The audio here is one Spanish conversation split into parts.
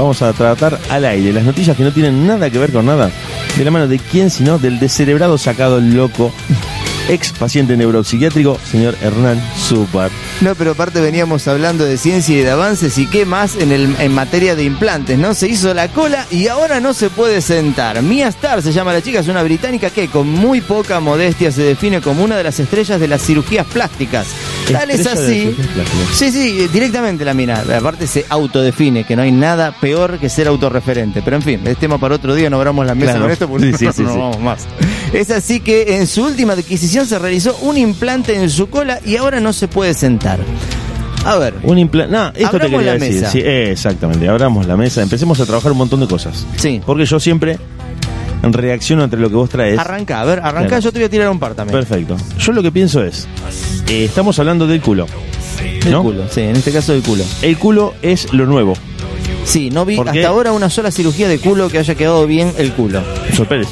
vamos a tratar al aire las noticias que no tienen nada que ver con nada. De la mano de quién, sino del descerebrado sacado loco, ex paciente neuropsiquiátrico, señor Hernán Super. No, pero aparte veníamos hablando de ciencia y de avances y qué más en, el, en materia de implantes, ¿no? Se hizo la cola y ahora no se puede sentar. Mia Star se llama la chica, es una británica que con muy poca modestia se define como una de las estrellas de las cirugías plásticas. Tal es así. Sí, sí, directamente la mina. Aparte se autodefine, que no hay nada peor que ser autorreferente. Pero en fin, es tema para otro día, no abramos la mesa Claro. con esto porque Sí, no sí. vamos más. Es así que en su última adquisición se realizó un implante en su cola y ahora no se puede sentar. A ver, Un implante. No, esto te quería la decir. mesa. Sí, exactamente. Abramos la mesa. Empecemos a trabajar un montón de cosas. sí. Porque yo siempre reacciono entre lo que vos traes. Arranca, a ver, arranca, Claro. yo te voy a tirar un par también. Perfecto. Yo lo que pienso es, eh, estamos hablando del culo. Del ¿no? culo, sí, en este caso del culo. El culo es lo nuevo. Sí, no vi ¿Por hasta qué? ahora una sola cirugía de culo que haya quedado bien el culo. Sol Pérez.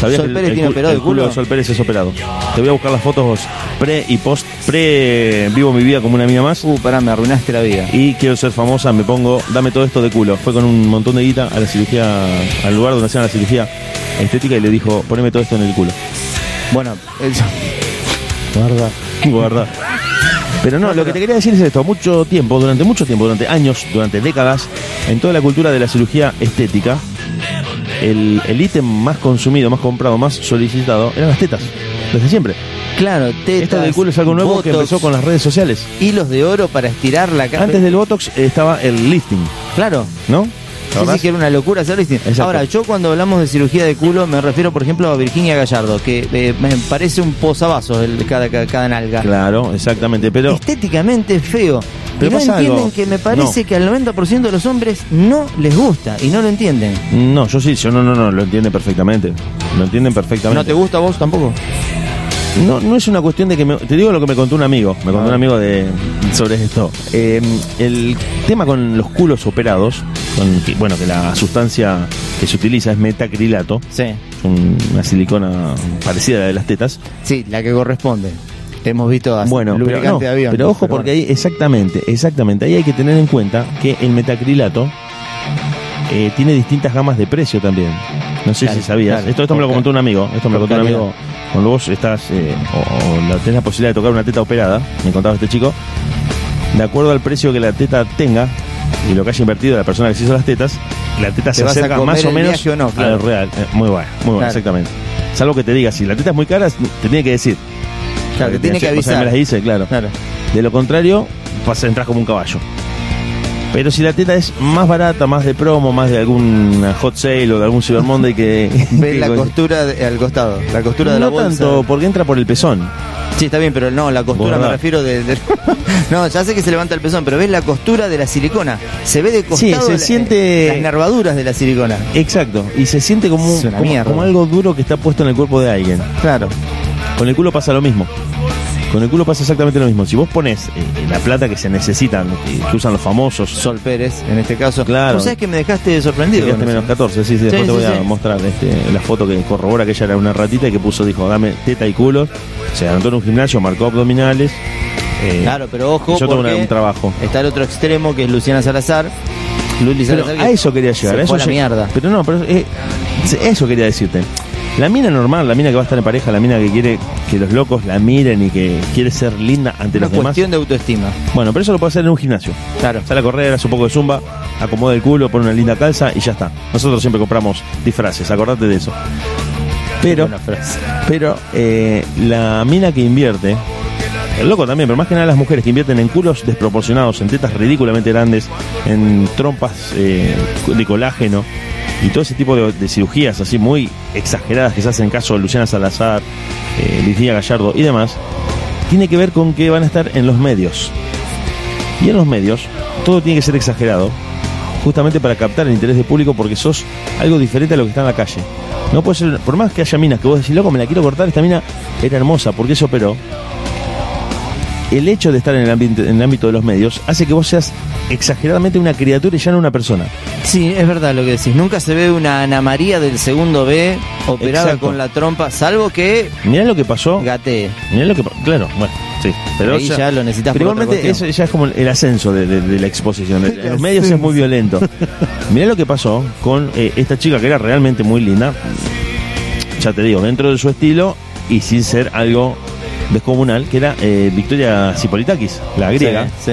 ¿Sabías Sol Pérez tiene operado el culo? de Sol Pérez es operado. Te voy a buscar las fotos pre y post. Pre vivo mi vida como una mina más. Uh, pará, me arruinaste la vida. Y quiero ser famosa, me pongo, dame todo esto de culo. Fue con un montón de guita a la cirugía, al lugar donde hacían la cirugía estética y le dijo, poneme todo esto en el culo. Bueno, el- Guarda, guarda. Pero no, No, lo que te quería decir es esto, mucho tiempo, durante mucho tiempo, durante años, durante décadas, en toda la cultura de la cirugía estética, el el ítem más consumido, más comprado, más solicitado eran las tetas, desde siempre. claro, tetas, Esto del culo es algo nuevo que empezó con las redes sociales. hilos de oro para estirar la cara. Antes del Botox estaba el lifting, Claro. ¿no? ¿Te Sí, sí, que era una locura hacer lifting. Exacto. Ahora, yo cuando hablamos de cirugía de culo me refiero, por ejemplo, a Virginia Gallardo, que eh, me parece un posavasos el, cada, cada, cada nalga. Claro, exactamente, pero Estéticamente feo. Pero y no entienden algo. que me parece No. que al 90% de los hombres no les gusta y no lo entienden. no, yo sí, yo no, no, no, lo entienden perfectamente. Lo entienden perfectamente. ¿No te gusta a vos tampoco? No, no es una cuestión de que me, te digo lo que me contó un amigo, me contó un amigo de sobre esto. Eh, el tema con los culos operados, con que, bueno, que la sustancia que se utiliza es metacrilato, Sí. un- una silicona parecida a la de las tetas. Sí, la que corresponde. Hemos visto así, Bueno, pero, no, de avión. pero ojo porque ahí exactamente, exactamente, ahí hay que tener en cuenta que el metacrilato eh, tiene distintas gamas de precio también. No sé Claro, si sabías. claro. esto, esto me lo comentó un amigo. Esto me lo contó un amigo. Cuando vos estás eh, o, o la- tenés la posibilidad de tocar una teta operada, me contaba este chico, de acuerdo al precio que la teta tenga y lo que haya invertido la persona que se hizo las tetas, la teta se acerca más o menos o no, claro. al real. Eh, muy bueno, muy bueno, exactamente. Salvo que te diga, si la teta es muy cara, te tiene que decir. Claro, te tiene que O sea, me avisar. las dice, claro. Claro. De lo contrario, vas a entrar como un caballo. Pero si la teta es más barata, más de promo, más de algún hot sale o de algún Cyber Monday que... Ves que- la costura de- al costado, la costura de la no bolsa. tanto, porque entra por el pezón. Sí, está bien, pero no, la costura me refiero de, de- No, ya sé que se levanta el pezón, pero ves la costura de la silicona. Se ve de costado Sí, se la- siente- las nervaduras de la silicona. Exacto, y se siente como, como algo duro que está puesto en el cuerpo de alguien. Claro. Con el culo pasa lo mismo. Con el culo pasa exactamente lo mismo. Si vos pones eh, la plata que se necesitan, eh, que usan los famosos, Sol Pérez, en este caso. Claro. ¿Vos sabés que me dejaste te sorprendido? quedaste con menos eso? 14, sí, sí, después Sí, te voy sí, a sí. mostrar este, la foto que corrobora que ella era una ratita y que puso, dijo, dame teta y culos. Se anotó en un gimnasio, marcó abdominales. eh, Claro, pero ojo, yo tengo una- un trabajo. está el otro extremo que es Luciana Salazar. Pero Salazar a eso quería llegar. se a eso fue a la mierda. Pero no, pero eh, eso quería decirte. La mina normal, la mina que va a estar en pareja, la mina que quiere que los locos la miren y que quiere ser linda ante Una los demás. cuestión de autoestima. Bueno, pero eso lo puede hacer en un gimnasio. Claro. Sale a correr, hace un poco de zumba, acomoda el culo, pone una linda calza y ya está. Nosotros siempre compramos disfraces, acordate de eso. Pero, pero eh, la mina que invierte, el loco también, pero más que nada las mujeres que invierten en culos desproporcionados, en tetas ridículamente grandes, en trompas eh, de colágeno y todo ese tipo de, cirugías así muy exageradas que se hacen en caso de Luciana Salazar, eh, Lidia Gallardo y demás, tiene que ver con que van a estar en los medios. Y en los medios todo tiene que ser exagerado, justamente para captar el interés del público porque sos algo diferente a lo que está en la calle. No puede ser, por más que haya minas que vos decís, loco, me la quiero cortar, esta mina era hermosa, porque se operó? El hecho de estar en el, ambiente, en el ámbito de los medios hace que vos seas exageradamente una criatura y ya no una persona. Sí, es verdad lo que decís. Nunca se ve una Ana María del segundo B operada Exacto. con la trompa, salvo que Mirá lo que pasó. gatee. Mirá lo que pa- Claro, bueno, Sí, pero Ahí ya lo necesitas Pero igualmente eso ya es como el ascenso de, de- de la exposición. En los medios es muy violento. Mirá lo que pasó con eh, esta chica que era realmente muy linda. Ya te digo, dentro de su estilo y sin ser algo descomunal, que era eh, Victoria Cipolitakis, la griega. Sí, sí.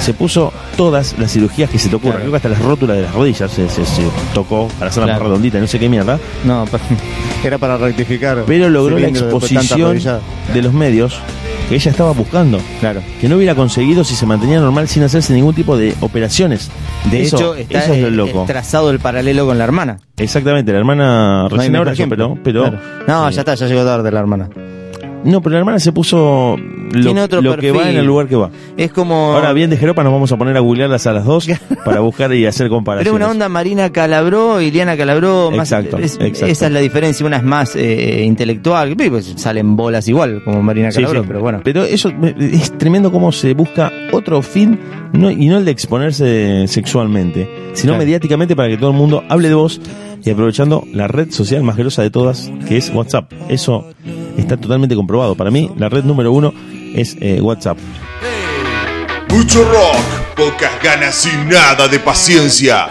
Se puso todas las cirugías que se te ocurran. Claro. Creo que hasta las rótulas de las rodillas se, se- se tocó para hacerla más Claro. redondita, no sé qué mierda. No, pero- Era para rectificar. Pero logró la exposición de los medios que ella estaba buscando. claro. que no hubiera conseguido si se mantenía normal sin hacerse ningún tipo de operaciones. De Eso- hecho, está eso es lo loco. trazado el paralelo con la hermana. Exactamente, la hermana No recién mejor ahora pero Claro. No, eh, ya está, ya llegó tarde la hermana. No, pero la hermana se puso lo, otro lo que va en el lugar que va. Es como. Ahora bien de Jeropa nos vamos a poner a googlearlas a las dos para buscar y hacer Pero comparaciones. es una onda Marina Calabró y Liana Calabró. Más, Exacto, es- exacto. Esa es la diferencia. Una es más eh, intelectual. Pues salen bolas igual, como Marina Calabró, sí. pero bueno. Pero eso me- es tremendo cómo se busca otro fin no- y no el de exponerse sexualmente, sino Claro. mediáticamente para que todo el mundo hable de vos y aprovechando la red social más grosa de todas, que es WhatsApp. Eso está totalmente comprobado. Para mí, la red número uno es eh, WhatsApp. Mucho rock, pocas ganas y nada de paciencia.